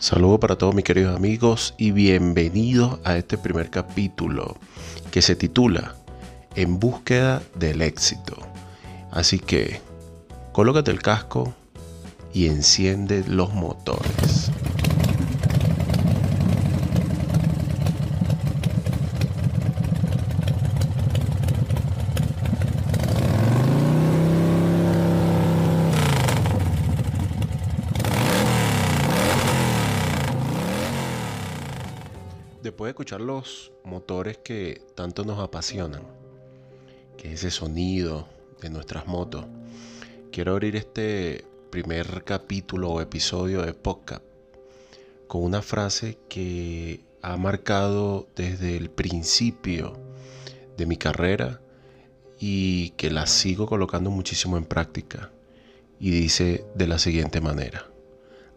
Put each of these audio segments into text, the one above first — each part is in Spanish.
Saludos para todos mis queridos amigos y bienvenidos a este primer capítulo que se titula En búsqueda del éxito. Así que colócate el casco y enciende los motores. Después de escuchar los motores que tanto nos apasionan, que es ese sonido de nuestras motos, quiero abrir este primer capítulo o episodio de podcast con una frase que ha marcado desde el principio de mi carrera y que la sigo colocando muchísimo en práctica. Y dice de la siguiente manera,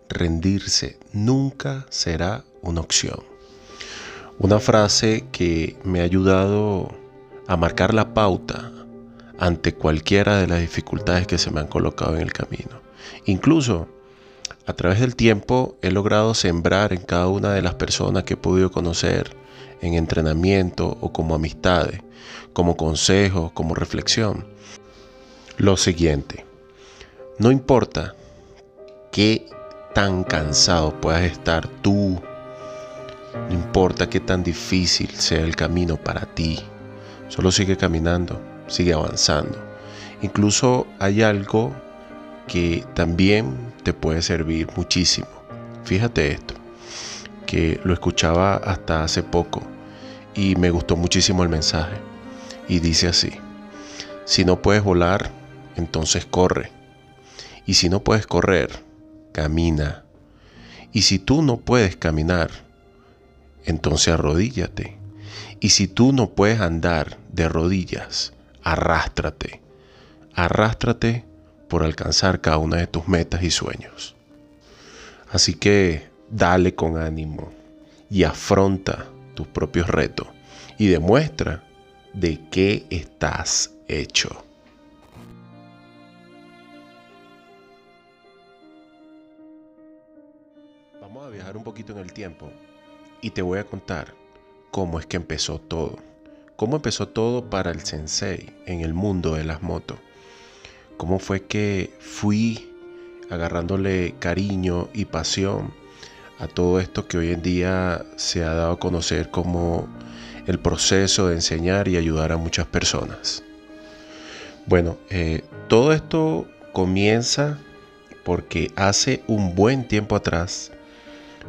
rendirse nunca será una opción. Una frase que me ha ayudado a marcar la pauta ante cualquiera de las dificultades que se me han colocado en el camino. Incluso a través del tiempo he logrado sembrar en cada una de las personas que he podido conocer en entrenamiento o como amistades, como consejo, como reflexión. Lo siguiente, no importa qué tan cansado puedas estar tú no importa qué tan difícil sea el camino para ti, solo sigue caminando, sigue avanzando. Incluso hay algo que también te puede servir muchísimo. Fíjate esto, que lo escuchaba hasta hace poco y me gustó muchísimo el mensaje. Y dice así, si no puedes volar, entonces corre. Y si no puedes correr, camina. Y si tú no puedes caminar, entonces arrodíllate. Y si tú no puedes andar de rodillas, arrástrate. Arrástrate por alcanzar cada una de tus metas y sueños. Así que dale con ánimo y afronta tus propios retos y demuestra de qué estás hecho. Vamos a viajar un poquito en el tiempo y te voy a contar cómo es que empezó todo. Cómo empezó todo para el sensei en el mundo de las motos. Cómo fue que fui agarrándole cariño y pasión a todo esto que hoy en día se ha dado a conocer como el proceso de enseñar y ayudar a muchas personas. Bueno, eh, todo esto comienza porque hace un buen tiempo atrás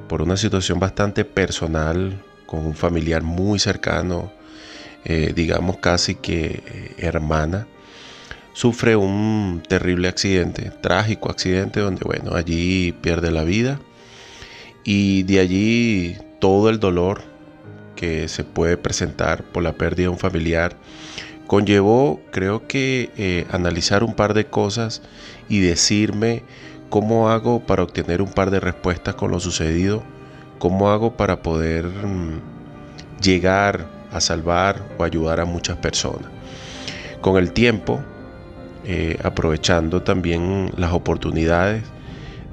por una situación bastante personal con un familiar muy cercano, eh, digamos casi que eh, hermana, sufre un terrible accidente, trágico accidente donde, bueno, allí pierde la vida. Y de allí todo el dolor que se puede presentar por la pérdida de un familiar conllevó, creo que, eh, analizar un par de cosas y decirme ¿Cómo hago para obtener un par de respuestas con lo sucedido? ¿Cómo hago para poder mm, llegar a salvar o ayudar a muchas personas? Con el tiempo, eh, aprovechando también las oportunidades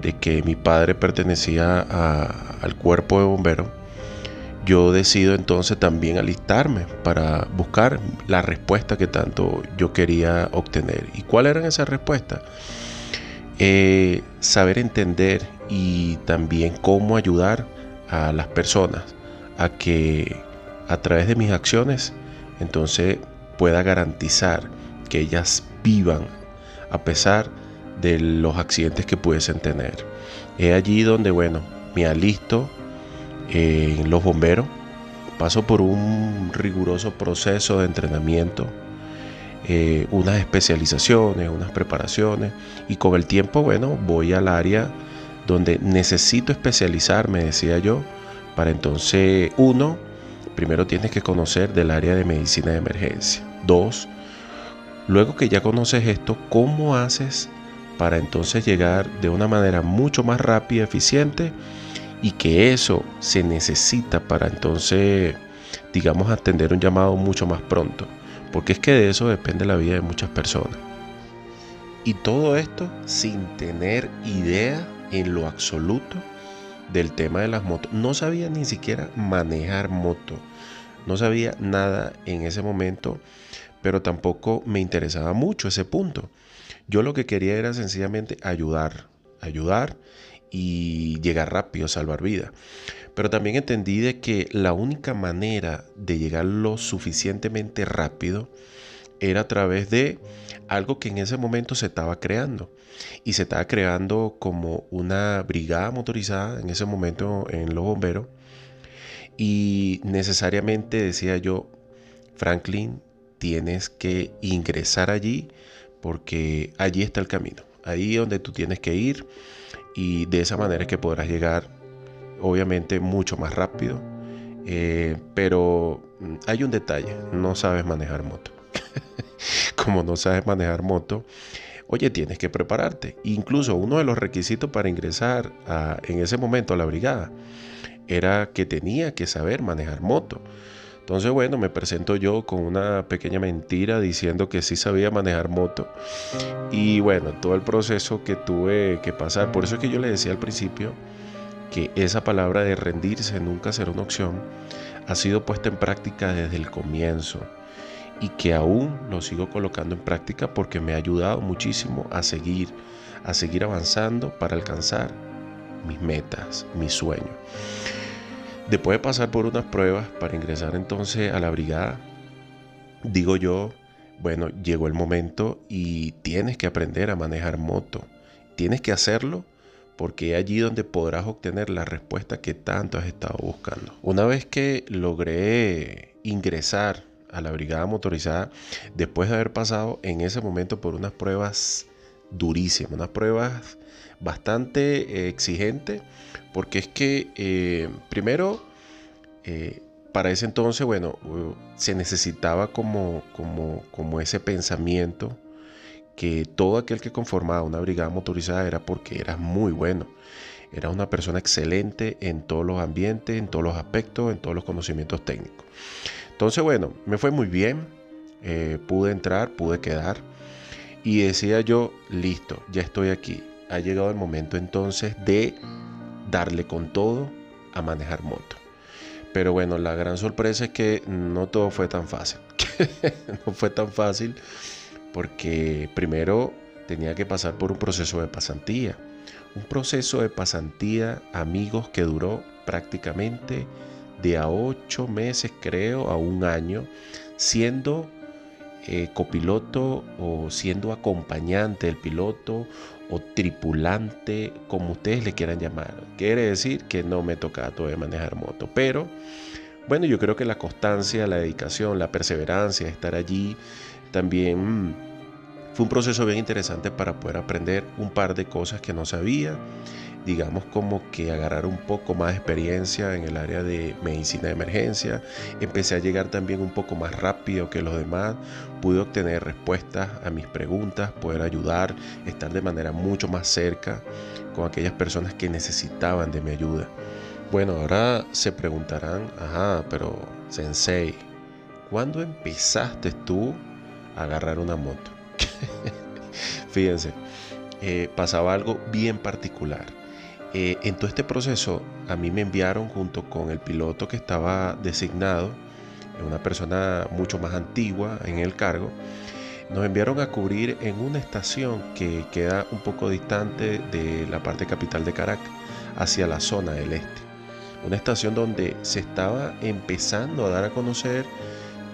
de que mi padre pertenecía al cuerpo de bomberos, yo decido entonces también alistarme para buscar la respuesta que tanto yo quería obtener. ¿Y cuál eran esas respuestas? Eh, saber entender y también cómo ayudar a las personas a que a través de mis acciones entonces pueda garantizar que ellas vivan a pesar de los accidentes que pudiesen tener. Es allí donde, bueno, me alisto en los bomberos, paso por un riguroso proceso de entrenamiento eh, unas especializaciones, unas preparaciones y con el tiempo, bueno, voy al área donde necesito especializarme, decía yo, para entonces, uno, primero tienes que conocer del área de medicina de emergencia. Dos, luego que ya conoces esto, ¿cómo haces para entonces llegar de una manera mucho más rápida, eficiente y que eso se necesita para entonces, digamos, atender un llamado mucho más pronto? Porque es que de eso depende la vida de muchas personas. Y todo esto sin tener idea en lo absoluto del tema de las motos. No sabía ni siquiera manejar moto. No sabía nada en ese momento, pero tampoco me interesaba mucho ese punto. Yo lo que quería era sencillamente ayudar, ayudar y llegar rápido, salvar vidas. Pero también entendí de que la única manera de llegar lo suficientemente rápido era a través de algo que en ese momento se estaba creando. Y se estaba creando como una brigada motorizada en ese momento en los bomberos. Y necesariamente decía yo, Franklin, tienes que ingresar allí porque allí está el camino. Ahí donde tú tienes que ir y de esa manera es que podrás llegar obviamente mucho más rápido. Eh, pero mm, hay un detalle, no sabes manejar moto. Como no sabes manejar moto, oye, tienes que prepararte. Incluso uno de los requisitos para ingresar en ese momento a la brigada era que tenía que saber manejar moto. Entonces, bueno, me presento yo con una pequeña mentira diciendo que sí sabía manejar moto. Y bueno, todo el proceso que tuve que pasar. Por eso es que yo le decía al principio que esa palabra de rendirse nunca será una opción ha sido puesta en práctica desde el comienzo y que aún lo sigo colocando en práctica porque me ha ayudado muchísimo a seguir, a seguir avanzando para alcanzar mis metas, mis sueños. Después de pasar por unas pruebas para ingresar entonces a la brigada, digo yo, bueno, llegó el momento y tienes que aprender a manejar moto. Tienes que hacerlo porque es allí donde podrás obtener la respuesta que tanto has estado buscando. Una vez que logré ingresar a la brigada motorizada, después de haber pasado en ese momento por unas pruebas durísimas, unas pruebas bastante eh, exigentes, porque es que eh, primero, eh, para ese entonces, bueno, se necesitaba como, como, como ese pensamiento que todo aquel que conformaba una brigada motorizada era porque era muy bueno. Era una persona excelente en todos los ambientes, en todos los aspectos, en todos los conocimientos técnicos. Entonces, bueno, me fue muy bien. pude entrar, pude quedar. Y decía yo, listo, ya estoy aquí. Ha llegado el momento entonces de darle con todo a manejar moto. Pero bueno, la gran sorpresa es que no todo fue tan fácil. no fue tan fácil porque primero tenía que pasar por un proceso de pasantía. Un proceso de pasantía, amigos, que duró prácticamente de a ocho meses, creo, a un año, siendo eh, copiloto o siendo acompañante del piloto o tripulante, como ustedes le quieran llamar. Quiere decir que no me toca todavía manejar moto, pero bueno, yo creo que la constancia, la dedicación, la perseverancia, estar allí, también mm, fue un proceso bien interesante para poder aprender un par de cosas que no sabía digamos como que agarrar un poco más de experiencia en el área de medicina de emergencia. Empecé a llegar también un poco más rápido que los demás. Pude obtener respuestas a mis preguntas, poder ayudar, estar de manera mucho más cerca con aquellas personas que necesitaban de mi ayuda. Bueno, ahora se preguntarán, ajá, pero Sensei, ¿cuándo empezaste tú a agarrar una moto? Fíjense, eh, pasaba algo bien particular. Eh, en todo este proceso a mí me enviaron junto con el piloto que estaba designado, una persona mucho más antigua en el cargo, nos enviaron a cubrir en una estación que queda un poco distante de la parte capital de Caracas, hacia la zona del este. Una estación donde se estaba empezando a dar a conocer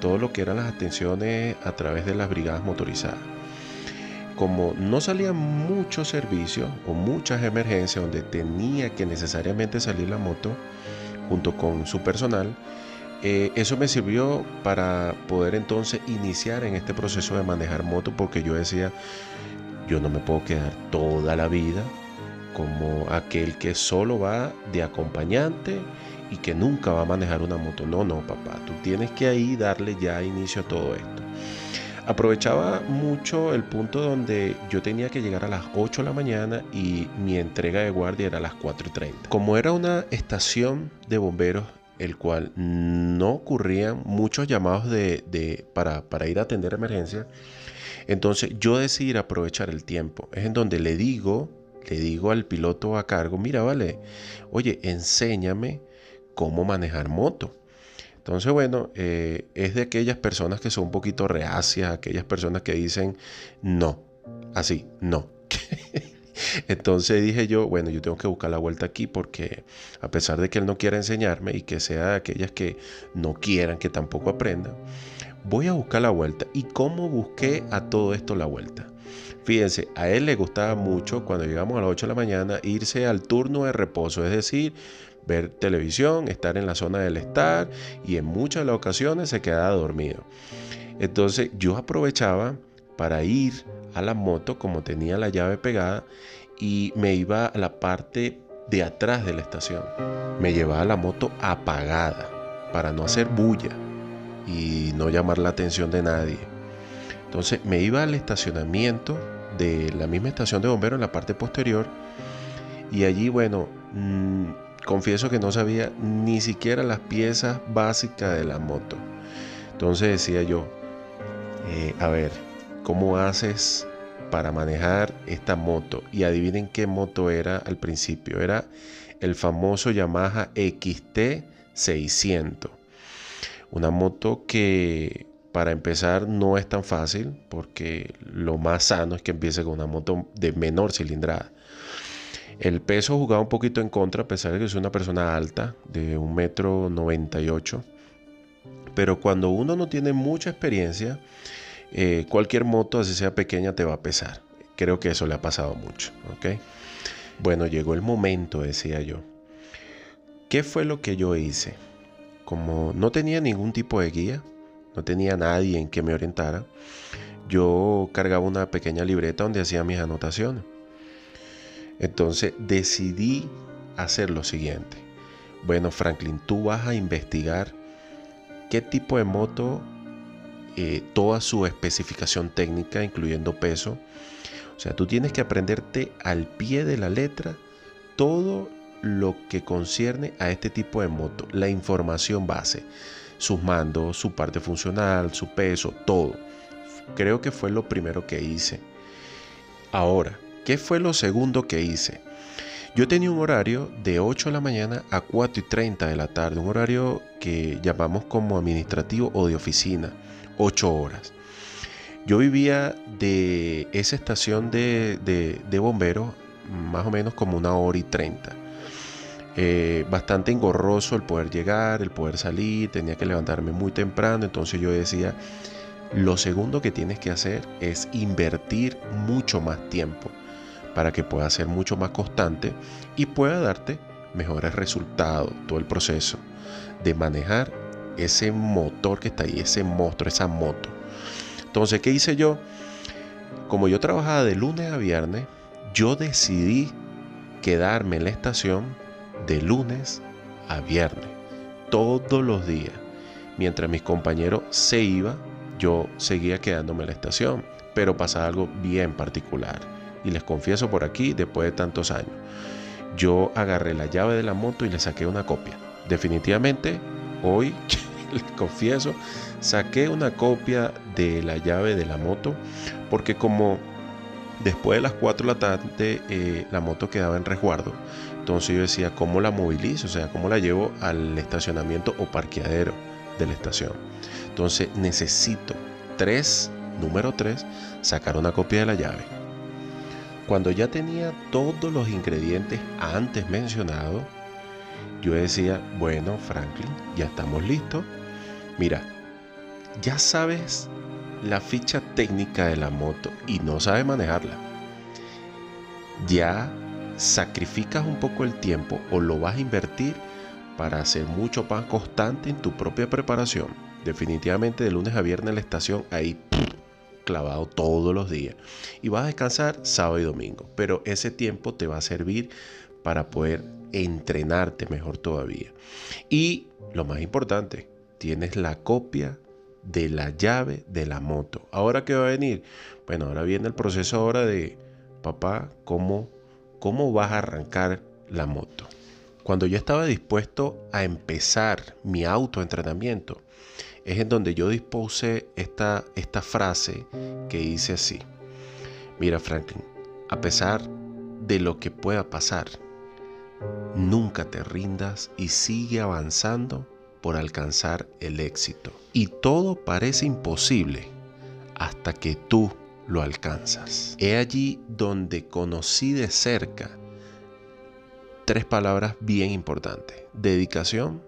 todo lo que eran las atenciones a través de las brigadas motorizadas como no salían muchos servicios o muchas emergencias donde tenía que necesariamente salir la moto junto con su personal, eh, eso me sirvió para poder entonces iniciar en este proceso de manejar moto porque yo decía, yo no me puedo quedar toda la vida como aquel que solo va de acompañante y que nunca va a manejar una moto. No, no, papá, tú tienes que ahí darle ya inicio a todo esto. Aprovechaba mucho el punto donde yo tenía que llegar a las 8 de la mañana y mi entrega de guardia era a las 4.30. Como era una estación de bomberos, el cual no ocurrían muchos llamados de, para, para ir a atender emergencias, entonces yo decidí aprovechar el tiempo. Es en donde le digo, le digo al piloto a cargo, mira, vale, oye, enséñame cómo manejar moto. Entonces, bueno, eh, es de aquellas personas que son un poquito reacias, aquellas personas que dicen no, así, no. Entonces dije yo, bueno, yo tengo que buscar la vuelta aquí porque a pesar de que él no quiera enseñarme y que sea de aquellas que no quieran que tampoco aprendan, voy a buscar la vuelta. ¿Y cómo busqué a todo esto la vuelta? Fíjense, a él le gustaba mucho cuando llegamos a las 8 de la mañana irse al turno de reposo, es decir, ver televisión, estar en la zona del estar y en muchas ocasiones se quedaba dormido. Entonces yo aprovechaba para ir a la moto como tenía la llave pegada y me iba a la parte de atrás de la estación. Me llevaba la moto apagada para no hacer bulla y no llamar la atención de nadie. Entonces me iba al estacionamiento de la misma estación de bomberos en la parte posterior y allí, bueno, mm, confieso que no sabía ni siquiera las piezas básicas de la moto. Entonces decía yo, eh, a ver, ¿cómo haces para manejar esta moto? Y adivinen qué moto era al principio. Era el famoso Yamaha XT 600. Una moto que para empezar no es tan fácil porque lo más sano es que empiece con una moto de menor cilindrada. El peso jugaba un poquito en contra, a pesar de que soy una persona alta, de un metro 98. Pero cuando uno no tiene mucha experiencia, eh, cualquier moto, así sea pequeña, te va a pesar. Creo que eso le ha pasado mucho. Bueno, llegó el momento, decía yo. ¿Qué fue lo que yo hice? Como no tenía ningún tipo de guía, no tenía nadie en que me orientara, yo cargaba una pequeña libreta donde hacía mis anotaciones. Entonces decidí hacer lo siguiente. Bueno, Franklin, tú vas a investigar qué tipo de moto, eh, toda su especificación técnica, incluyendo peso. O sea, tú tienes que aprenderte al pie de la letra todo lo que concierne a este tipo de moto, la información base, sus mandos, su parte funcional, su peso, todo. Creo que fue lo primero que hice. Ahora, ¿Qué fue lo segundo que hice? Yo tenía un horario de 8 de la mañana a 4 y 30 de la tarde, un horario que llamamos como administrativo o de oficina, 8 horas. Yo vivía de esa estación de, bomberos más o menos como una hora y 30. Eh, bastante engorroso el poder llegar, el poder salir, tenía que levantarme muy temprano, entonces yo decía, lo segundo que tienes que hacer es invertir mucho más tiempo para que pueda ser mucho más constante y pueda darte mejores resultados, todo el proceso de manejar ese motor que está ahí, ese monstruo, esa moto. Entonces, ¿qué hice yo? Como yo trabajaba de lunes a viernes, yo decidí quedarme en la estación de lunes a viernes, todos los días. Mientras mis compañeros se iban, yo seguía quedándome en la estación, pero pasaba algo bien particular y les confieso por aquí, después de tantos años, yo agarré la llave de la moto y le saqué una copia. Definitivamente, hoy, les confieso, saqué una copia de la llave de la moto porque como después de las 4 de la tarde eh, la moto quedaba en resguardo, entonces yo decía, ¿cómo la movilizo? O sea, ¿cómo la llevo al estacionamiento o parqueadero de la estación? Entonces necesito tres, número 3, sacar una copia de la llave cuando ya tenía todos los ingredientes antes mencionados, yo decía, bueno, Franklin, ya estamos listos. Mira, ya sabes la ficha técnica de la moto y no sabes manejarla. Ya sacrificas un poco el tiempo o lo vas a invertir para ser mucho más constante en tu propia preparación. Definitivamente de lunes a viernes en la estación ahí clavado todos los días. Y vas a descansar sábado y domingo. Pero ese tiempo te va a servir para poder entrenarte mejor todavía. Y lo más importante, tienes la copia de la llave de la moto. Ahora qué va a venir? Bueno, ahora viene el proceso ahora de, papá, ¿cómo, cómo vas a arrancar la moto? Cuando yo estaba dispuesto a empezar mi autoentrenamiento, es en donde yo dispuse esta, esta frase que dice así. Mira Franklin, a pesar de lo que pueda pasar, nunca te rindas y sigue avanzando por alcanzar el éxito. Y todo parece imposible hasta que tú lo alcanzas. He allí donde conocí de cerca tres palabras bien importantes. Dedicación,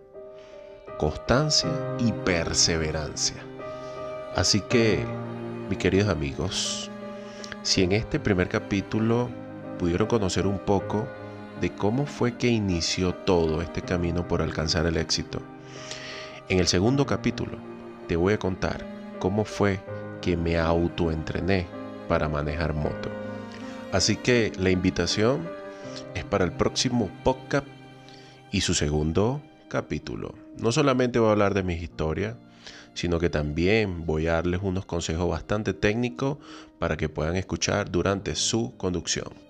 constancia y perseverancia. Así que, mis queridos amigos, si en este primer capítulo pudieron conocer un poco de cómo fue que inició todo este camino por alcanzar el éxito, en el segundo capítulo te voy a contar cómo fue que me autoentrené para manejar moto. Así que la invitación es para el próximo podcast y su segundo capítulo. No solamente voy a hablar de mis historias, sino que también voy a darles unos consejos bastante técnicos para que puedan escuchar durante su conducción.